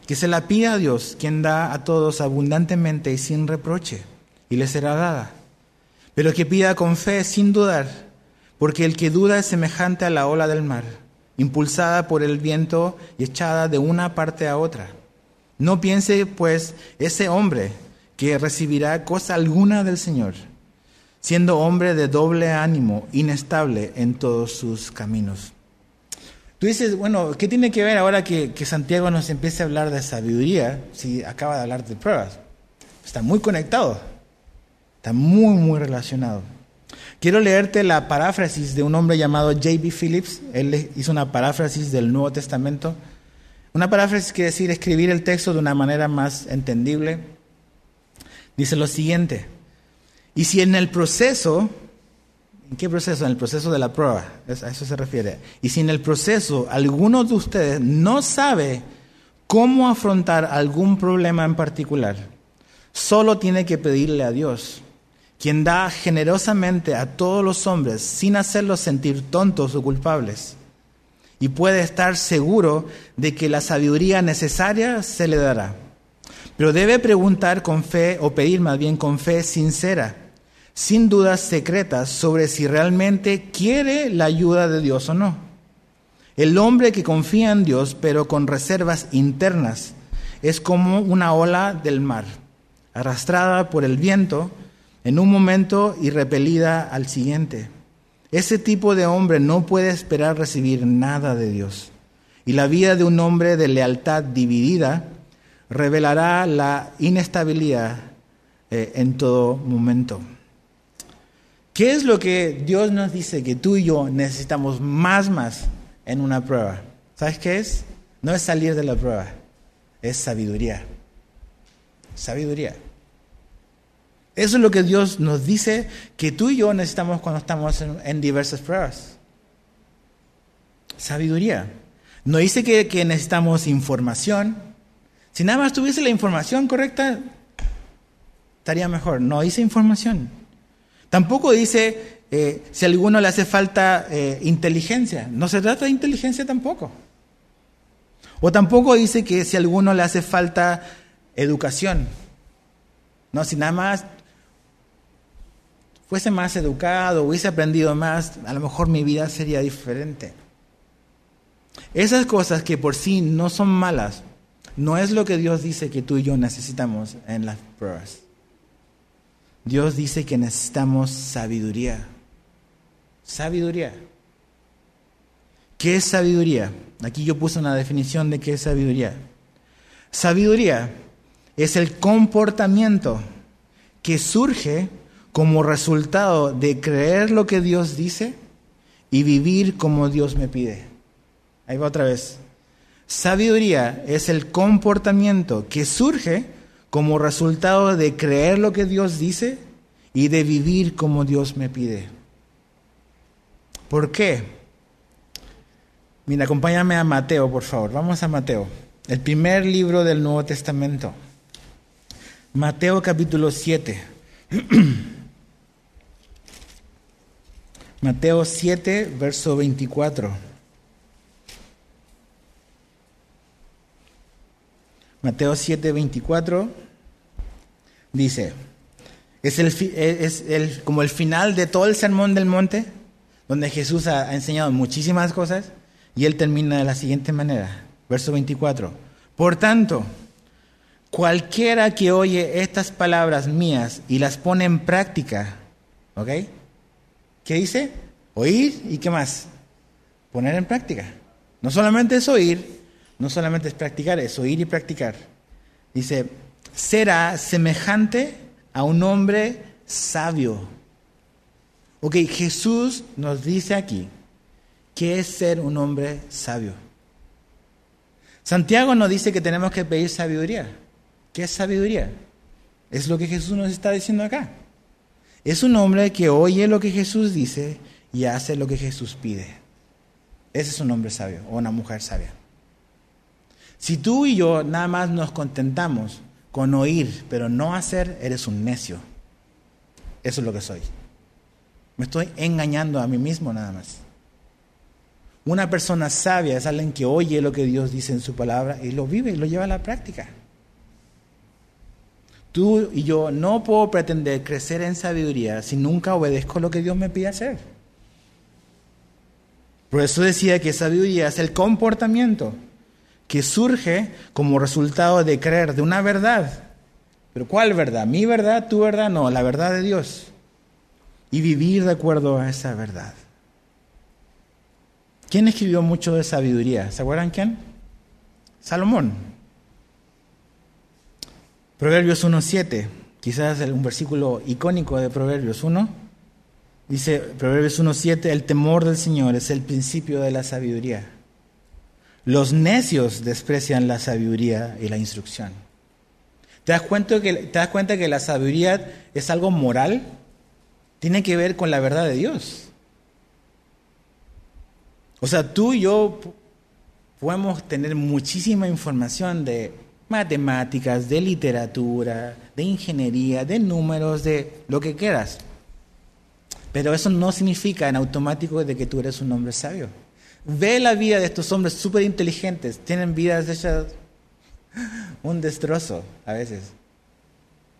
que se la pida a Dios, quien da a todos abundantemente y sin reproche, y le será dada. Pero que pida con fe sin dudar, porque el que duda es semejante a la ola del mar, impulsada por el viento y echada de una parte a otra. No piense, pues, ese hombre que recibirá cosa alguna del Señor siendo hombre de doble ánimo, inestable en todos sus caminos. Tú dices, bueno, ¿qué tiene que ver ahora que, Santiago nos empiece a hablar de sabiduría si acaba de hablar de pruebas? Está muy conectado, está muy, muy relacionado. Quiero leerte la paráfrasis de un hombre llamado J.B. Phillips. Él hizo una paráfrasis del Nuevo Testamento. Una paráfrasis quiere decir escribir el texto de una manera más entendible. Dice lo siguiente. Y si en el proceso, ¿en qué proceso? En el proceso de la prueba, a eso se refiere. Y si en el proceso alguno de ustedes no sabe cómo afrontar algún problema en particular, solo tiene que pedirle a Dios, quien da generosamente a todos los hombres sin hacerlos sentir tontos o culpables. Y puede estar seguro de que la sabiduría necesaria se le dará. Pero debe preguntar con fe, o pedir más bien con fe sincera, sin dudas secretas sobre si realmente quiere la ayuda de Dios o no. El hombre que confía en Dios, pero con reservas internas, es como una ola del mar, arrastrada por el viento en un momento y repelida al siguiente. Ese tipo de hombre no puede esperar recibir nada de Dios. Y la vida de un hombre de lealtad dividida revelará la inestabilidad eh, en todo momento. ¿Qué es lo que Dios nos dice que tú y yo necesitamos más, más en una prueba? ¿Sabes qué es? No es salir de la prueba, es sabiduría. Sabiduría. Eso es lo que Dios nos dice que tú y yo necesitamos cuando estamos en, diversas pruebas. Sabiduría. No dice que, que necesitamos información, si nada más tuviese la información correcta, estaría mejor. No dice información. Tampoco dice eh, si a alguno le hace falta eh, inteligencia. No se trata de inteligencia tampoco. O tampoco dice que si a alguno le hace falta educación. No, si nada más fuese más educado, hubiese aprendido más, a lo mejor mi vida sería diferente. Esas cosas que por sí no son malas, no es lo que Dios dice que tú y yo necesitamos en las pruebas. Dios dice que necesitamos sabiduría. Sabiduría. ¿Qué es sabiduría? Aquí yo puse una definición de qué es sabiduría. Sabiduría es el comportamiento que surge como resultado de creer lo que Dios dice y vivir como Dios me pide. Ahí va otra vez. Sabiduría es el comportamiento que surge como resultado de creer lo que Dios dice y de vivir como Dios me pide. ¿Por qué? Mira, acompáñame a Mateo, por favor. Vamos a Mateo, el primer libro del Nuevo Testamento. Mateo capítulo 7. Mateo 7, verso 24. Mateo 7, 24 dice, es, el, es el, como el final de todo el sermón del monte, donde Jesús ha, ha enseñado muchísimas cosas, y él termina de la siguiente manera, verso 24. Por tanto, cualquiera que oye estas palabras mías y las pone en práctica, ¿ok? ¿Qué dice? Oír y qué más? Poner en práctica. No solamente es oír, no solamente es practicar, es oír y practicar. Dice, será semejante a un hombre sabio. Ok, Jesús nos dice aquí qué es ser un hombre sabio. Santiago nos dice que tenemos que pedir sabiduría. ¿Qué es sabiduría? Es lo que Jesús nos está diciendo acá. Es un hombre que oye lo que Jesús dice y hace lo que Jesús pide. Ese es un hombre sabio o una mujer sabia. Si tú y yo nada más nos contentamos con oír, pero no hacer, eres un necio. Eso es lo que soy. Me estoy engañando a mí mismo nada más. Una persona sabia es alguien que oye lo que Dios dice en su palabra y lo vive y lo lleva a la práctica. Tú y yo no puedo pretender crecer en sabiduría si nunca obedezco lo que Dios me pide hacer. Por eso decía que sabiduría es el comportamiento que surge como resultado de creer de una verdad. Pero ¿cuál verdad? ¿Mi verdad? ¿Tu verdad? No, la verdad de Dios. Y vivir de acuerdo a esa verdad. ¿Quién escribió mucho de sabiduría? ¿Se acuerdan quién? Salomón. Proverbios 1.7, quizás un versículo icónico de Proverbios 1. Dice Proverbios 1.7, el temor del Señor es el principio de la sabiduría. Los necios desprecian la sabiduría y la instrucción. ¿Te das, cuenta que, ¿Te das cuenta que la sabiduría es algo moral? Tiene que ver con la verdad de Dios. O sea, tú y yo podemos tener muchísima información de matemáticas, de literatura, de ingeniería, de números, de lo que quieras. Pero eso no significa en automático de que tú eres un hombre sabio. Ve la vida de estos hombres súper inteligentes, tienen vidas hechas un destrozo a veces.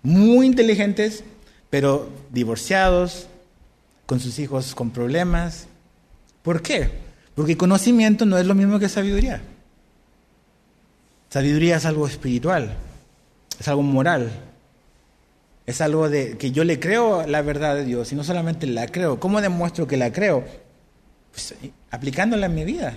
Muy inteligentes, pero divorciados, con sus hijos con problemas. ¿Por qué? Porque conocimiento no es lo mismo que sabiduría. Sabiduría es algo espiritual, es algo moral, es algo de que yo le creo la verdad de Dios y no solamente la creo. ¿Cómo demuestro que la creo? Pues, aplicándola en mi vida.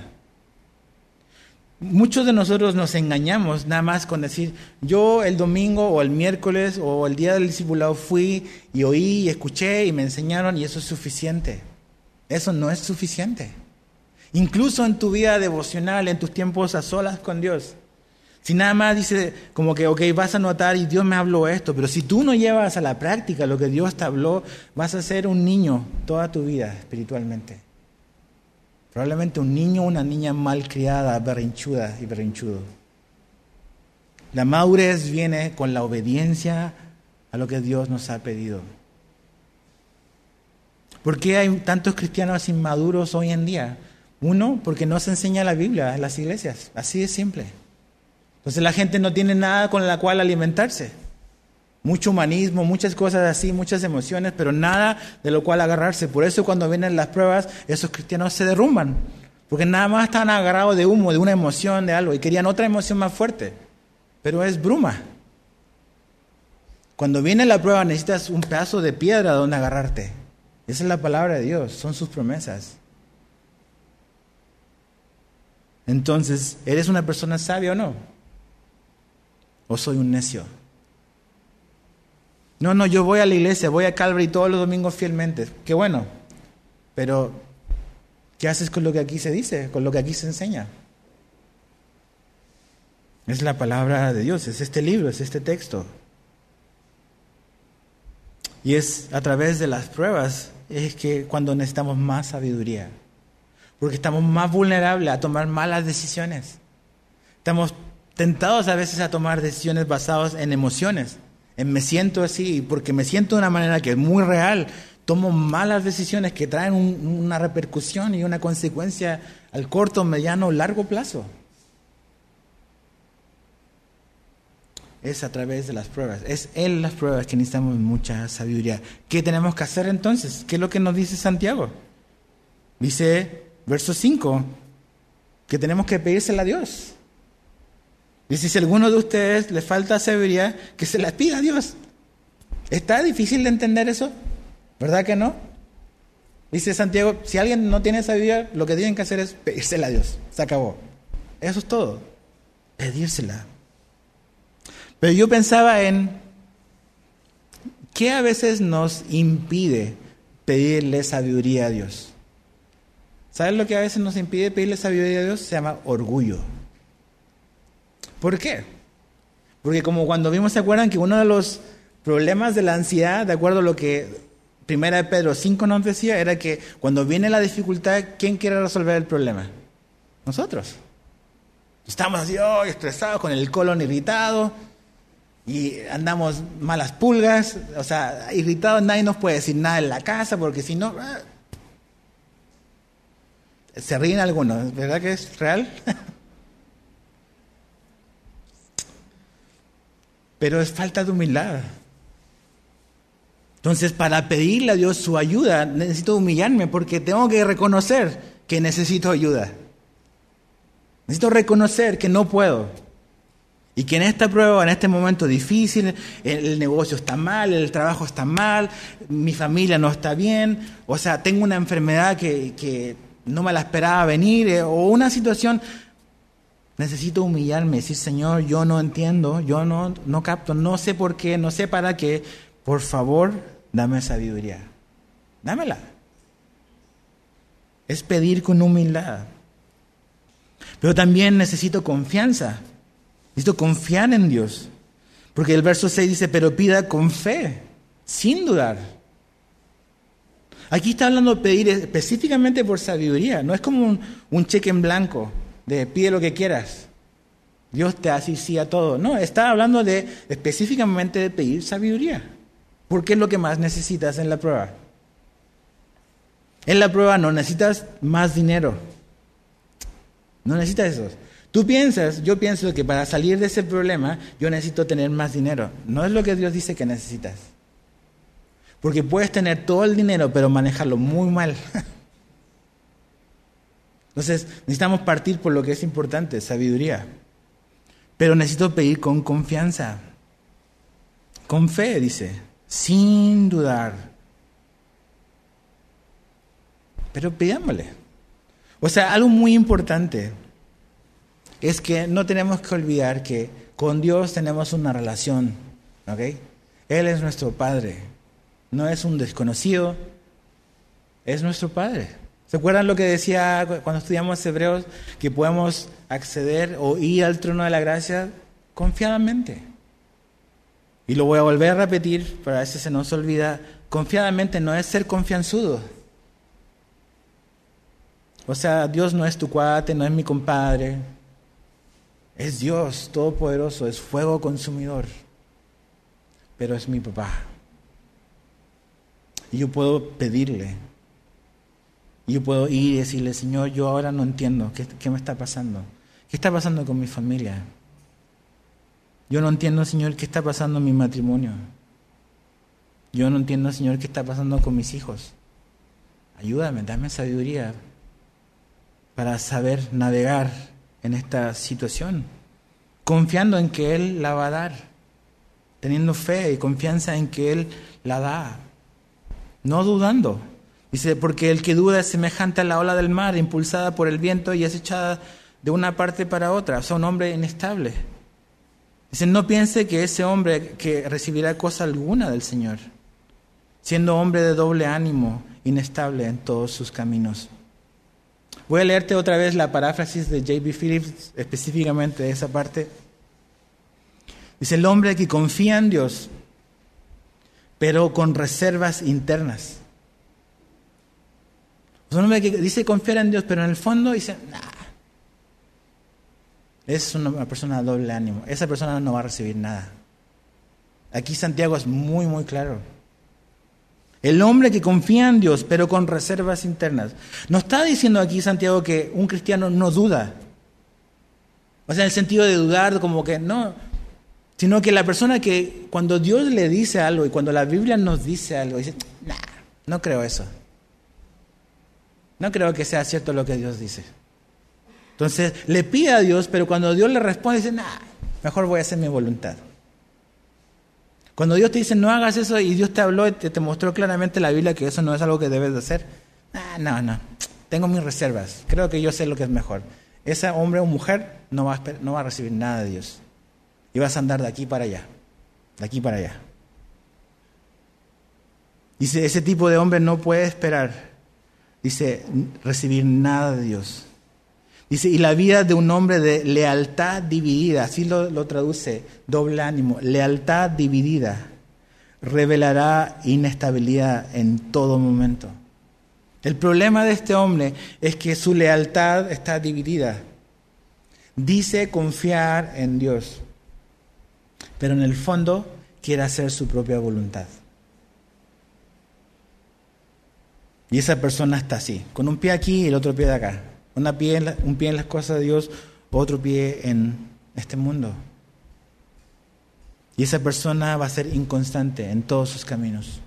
Muchos de nosotros nos engañamos nada más con decir, yo el domingo o el miércoles o el día del discipulado fui y oí y escuché y me enseñaron y eso es suficiente. Eso no es suficiente. Incluso en tu vida devocional, en tus tiempos a solas con Dios, si nada más dice como que, ok, vas a notar y Dios me habló esto, pero si tú no llevas a la práctica lo que Dios te habló, vas a ser un niño toda tu vida espiritualmente. Probablemente un niño o una niña mal criada, berrinchuda y berrinchudo. La madurez viene con la obediencia a lo que Dios nos ha pedido. ¿Por qué hay tantos cristianos inmaduros hoy en día? Uno, porque no se enseña la Biblia en las iglesias. Así de simple. Entonces la gente no tiene nada con la cual alimentarse. Mucho humanismo, muchas cosas así, muchas emociones, pero nada de lo cual agarrarse. Por eso cuando vienen las pruebas, esos cristianos se derrumban. Porque nada más están agarrados de humo, de una emoción, de algo, y querían otra emoción más fuerte. Pero es bruma. Cuando viene la prueba necesitas un pedazo de piedra donde agarrarte. Esa es la palabra de Dios, son sus promesas. Entonces, ¿eres una persona sabia o no? ¿O soy un necio? No, no, yo voy a la iglesia, voy a Calvary todos los domingos fielmente. Qué bueno. Pero, ¿qué haces con lo que aquí se dice, con lo que aquí se enseña? Es la palabra de Dios, es este libro, es este texto. Y es a través de las pruebas es que cuando necesitamos más sabiduría, porque estamos más vulnerables a tomar malas decisiones. Estamos tentados a veces a tomar decisiones basadas en emociones. Me siento así, porque me siento de una manera que es muy real. tomo malas decisiones que traen una repercusión y una consecuencia al corto, mediano largo plazo. Es a través de las pruebas. Es en las pruebas que necesitamos mucha sabiduría. ¿Qué tenemos que hacer entonces? ¿Qué es lo que nos dice Santiago? Dice, verso 5, que tenemos que pedírsela a Dios. Dice, si a alguno de ustedes le falta sabiduría, que se la pida a Dios. ¿Está difícil de entender eso? ¿Verdad que no? Dice Santiago, si alguien no tiene sabiduría, lo que tienen que hacer es pedírsela a Dios. Se acabó. Eso es todo. Pedírsela. Pero yo pensaba en qué a veces nos impide pedirle sabiduría a Dios. ¿Sabes lo que a veces nos impide pedirle sabiduría a Dios? Se llama orgullo. ¿Por qué? Porque como cuando vimos, ¿se acuerdan que uno de los problemas de la ansiedad, de acuerdo a lo que Primera de Pedro 5 nos decía, era que cuando viene la dificultad, ¿quién quiere resolver el problema? Nosotros. Estamos así, oh, estresados, con el colon irritado, y andamos malas pulgas, o sea, irritados, nadie nos puede decir nada en la casa, porque si no... Ah, se ríen algunos, ¿verdad que es real? Pero es falta de humildad. Entonces, para pedirle a Dios su ayuda, necesito humillarme porque tengo que reconocer que necesito ayuda. Necesito reconocer que no puedo. Y que en esta prueba, en este momento difícil, el negocio está mal, el trabajo está mal, mi familia no está bien, o sea, tengo una enfermedad que, no me la esperaba venir, eh, o una situación, necesito humillarme, decir, Señor, yo no entiendo, yo no, no capto, no sé por qué, no sé para qué, por favor, dame sabiduría. Dámela. Es pedir con humildad. Pero también necesito confianza. Necesito confiar en Dios. Porque el verso 6 dice, pero pida con fe, sin dudar. Aquí está hablando de pedir específicamente por sabiduría. No es como un, un cheque en blanco de pide lo que quieras. Dios te hace sí a todo. No, está hablando de específicamente de pedir sabiduría. Porque es lo que más necesitas en la prueba. En la prueba no necesitas más dinero. No necesitas eso. Tú piensas, yo pienso que para salir de ese problema yo necesito tener más dinero. No es lo que Dios dice que necesitas. Porque puedes tener todo el dinero pero manejarlo muy mal. Entonces necesitamos partir por lo que es importante, sabiduría. Pero necesito pedir con confianza. Con fe, dice sin dudar. Pero pidámosle. O sea, algo muy importante es que no tenemos que olvidar que con Dios tenemos una relación, ¿ok? Él es nuestro Padre, no es un desconocido, es nuestro Padre. ¿Se acuerdan lo que decía cuando estudiamos Hebreos? Que podemos acceder o ir al trono de la gracia confiadamente. Y lo voy a volver a repetir, pero a veces se nos olvida, confiadamente no es ser confianzudo. O sea, Dios no es tu cuate, no es mi compadre. Es Dios todopoderoso, es fuego consumidor. Pero es mi papá. Y yo puedo pedirle. Y yo puedo ir y decirle, Señor, yo ahora no entiendo. ¿Qué, qué me está pasando? ¿Qué está pasando con mi familia? Yo no entiendo, Señor, qué está pasando en mi matrimonio. Yo no entiendo, Señor, qué está pasando con mis hijos. Ayúdame, dame sabiduría para saber navegar en esta situación, confiando en que Él la va a dar, teniendo fe y confianza en que Él la da, no dudando. Dice, porque el que duda es semejante a la ola del mar, impulsada por el viento y es echada de una parte para otra, o sea, un hombre inestable. Dice, no piense que ese hombre que recibirá cosa alguna del Señor, siendo hombre de doble ánimo, inestable en todos sus caminos. Voy a leerte otra vez la paráfrasis de J.B. Phillips, específicamente de esa parte. Dice, el hombre que confía en Dios, pero con reservas internas. Es un hombre que dice confiar en Dios, pero en el fondo dice, nah, es una persona de doble ánimo. Esa persona no va a recibir nada. Aquí Santiago es muy, muy claro. El hombre que confía en Dios, pero con reservas internas. No está diciendo aquí Santiago que un cristiano no duda. O sea, en el sentido de dudar, como que no. Sino que la persona que cuando Dios le dice algo y cuando la Biblia nos dice algo, dice, nah, no creo eso. No creo que sea cierto lo que Dios dice. Entonces le pide a Dios, pero cuando Dios le responde, dice, nah, mejor voy a hacer mi voluntad. Cuando Dios te dice no hagas eso y Dios te habló y te, mostró claramente la Biblia que eso no es algo que debes de hacer, ah, no, no, tengo mis reservas, creo que yo sé lo que es mejor. Ese hombre o mujer no va, a, no va a recibir nada de Dios. Y vas a andar de aquí para allá, de aquí para allá. Dice, ese tipo de hombre no puede esperar, dice, recibir nada de Dios. Dice, y la vida de un hombre de lealtad dividida, así lo, lo traduce, doble ánimo, lealtad dividida, revelará inestabilidad en todo momento. El problema de este hombre es que su lealtad está dividida. Dice confiar en Dios, pero en el fondo quiere hacer su propia voluntad. Y esa persona está así, con un pie aquí y el otro pie de acá. Pie un pie en las cosas de Dios, otro pie en este mundo. Y esa persona va a ser inconstante en todos sus caminos.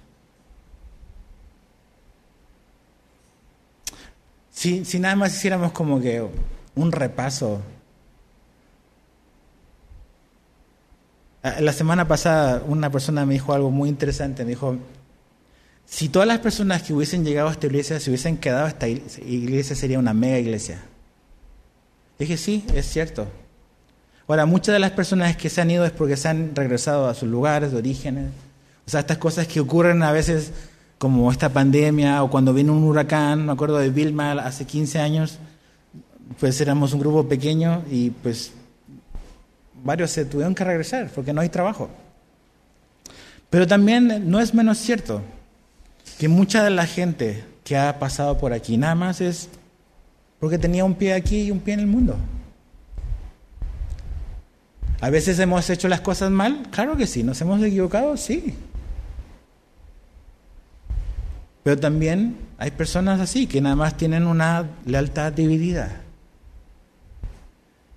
Si, si nada más hiciéramos como que un repaso. Ah, la semana pasada una persona me dijo algo muy interesante. Me dijo, si todas las personas que hubiesen llegado a esta iglesia se hubiesen quedado, esta iglesia sería una mega iglesia. Dije, sí, es cierto. Ahora, muchas de las personas que se han ido es porque se han regresado a sus lugares de orígenes. O sea, estas cosas que ocurren a veces como esta pandemia o cuando viene un huracán, me acuerdo de Vilma hace 15 años, pues éramos un grupo pequeño y pues varios se tuvieron que regresar porque no hay trabajo. Pero también no es menos cierto que mucha de la gente que ha pasado por aquí nada más es porque tenía un pie aquí y un pie en el mundo. A veces hemos hecho las cosas mal, claro que sí, nos hemos equivocado, sí. Pero también hay personas así que nada más tienen una lealtad dividida,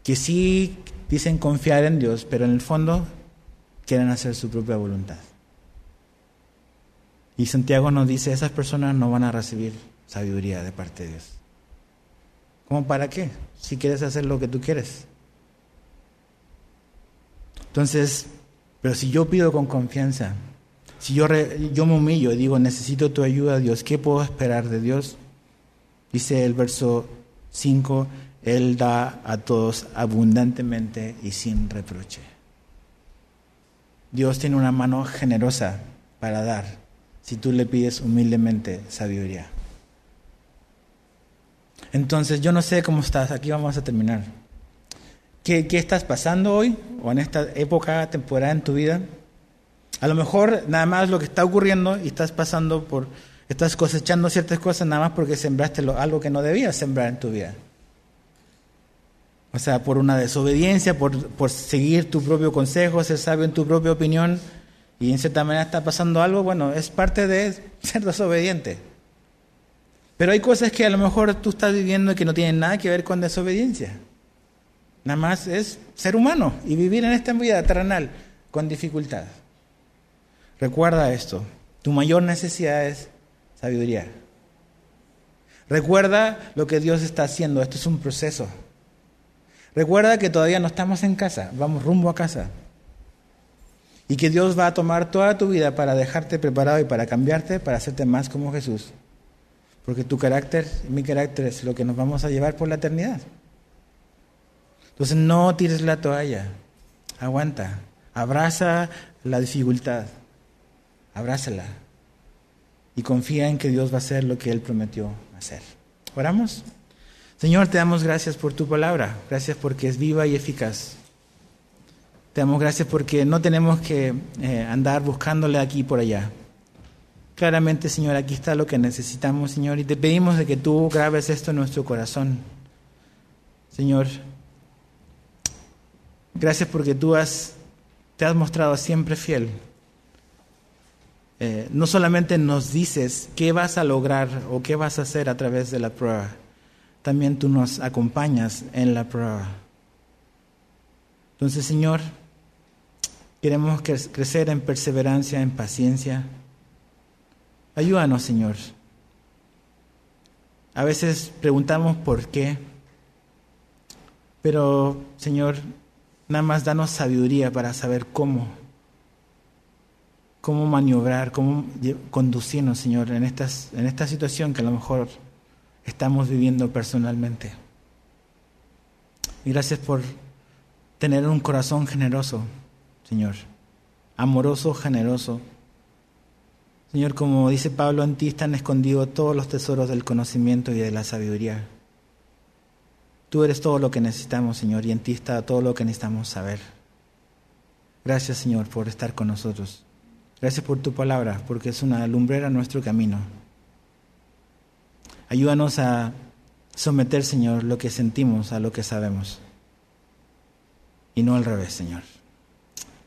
que sí dicen confiar en Dios, pero en el fondo quieren hacer su propia voluntad. Y Santiago nos dice, esas personas no van a recibir sabiduría de parte de Dios. ¿Cómo para qué? Si quieres hacer lo que tú quieres. Entonces, pero si yo pido con confianza, si yo, yo me humillo y digo, necesito tu ayuda, Dios, ¿qué puedo esperar de Dios? Dice el verso 5, Él da a todos abundantemente y sin reproche. Dios tiene una mano generosa para dar si tú le pides humildemente sabiduría. Entonces, yo no sé cómo estás, aquí vamos a terminar. ¿Qué, ¿Qué, estás pasando hoy o en esta época, temporada en tu vida? A lo mejor nada más lo que está ocurriendo y estás pasando por, estás cosechando ciertas cosas nada más porque sembraste algo que no debías sembrar en tu vida. O sea, por una desobediencia, por, por seguir tu propio consejo, ser sabio en tu propia opinión, y en cierta manera está pasando algo, bueno, es parte de ser desobediente. Pero hay cosas que a lo mejor tú estás viviendo que no tienen nada que ver con desobediencia. Nada más es ser humano y vivir en esta vida terrenal con dificultad. Recuerda esto, tu mayor necesidad es sabiduría. Recuerda lo que Dios está haciendo, esto es un proceso. Recuerda que todavía no estamos en casa, vamos rumbo a casa. Y que Dios va a tomar toda tu vida para dejarte preparado y para cambiarte, para hacerte más como Jesús. Porque tu carácter y mi carácter es lo que nos vamos a llevar por la eternidad. Entonces no tires la toalla, aguanta, abraza la dificultad, abrázala y confía en que Dios va a hacer lo que Él prometió hacer. ¿Oramos? Señor, te damos gracias por tu palabra, gracias porque es viva y eficaz. Damos gracias porque no tenemos que eh, andar buscándole aquí y por allá. Claramente, Señor, aquí está lo que necesitamos, Señor, y te pedimos de que tú grabes esto en nuestro corazón. Señor, gracias porque tú has, te has mostrado siempre fiel. eh, no solamente nos dices qué vas a lograr o qué vas a hacer a través de la prueba, también tú nos acompañas en la prueba. Entonces, Señor, queremos crecer en perseverancia, en paciencia. Ayúdanos, Señor. A veces preguntamos por qué, pero, Señor, nada más danos sabiduría para saber cómo cómo maniobrar, cómo conducirnos, Señor, en, estas, en esta situación que a lo mejor estamos viviendo personalmente. Gracias por tener un corazón generoso, Señor, amoroso, generoso. Señor, como dice Pablo, en ti están escondidos todos los tesoros del conocimiento y de la sabiduría. Tú eres todo lo que necesitamos, Señor, y en ti está todo lo que necesitamos saber. Gracias, Señor, por estar con nosotros. Gracias por tu palabra, porque es una lumbrera a nuestro camino. Ayúdanos a someter, Señor, lo que sentimos a lo que sabemos. Y no al revés, Señor.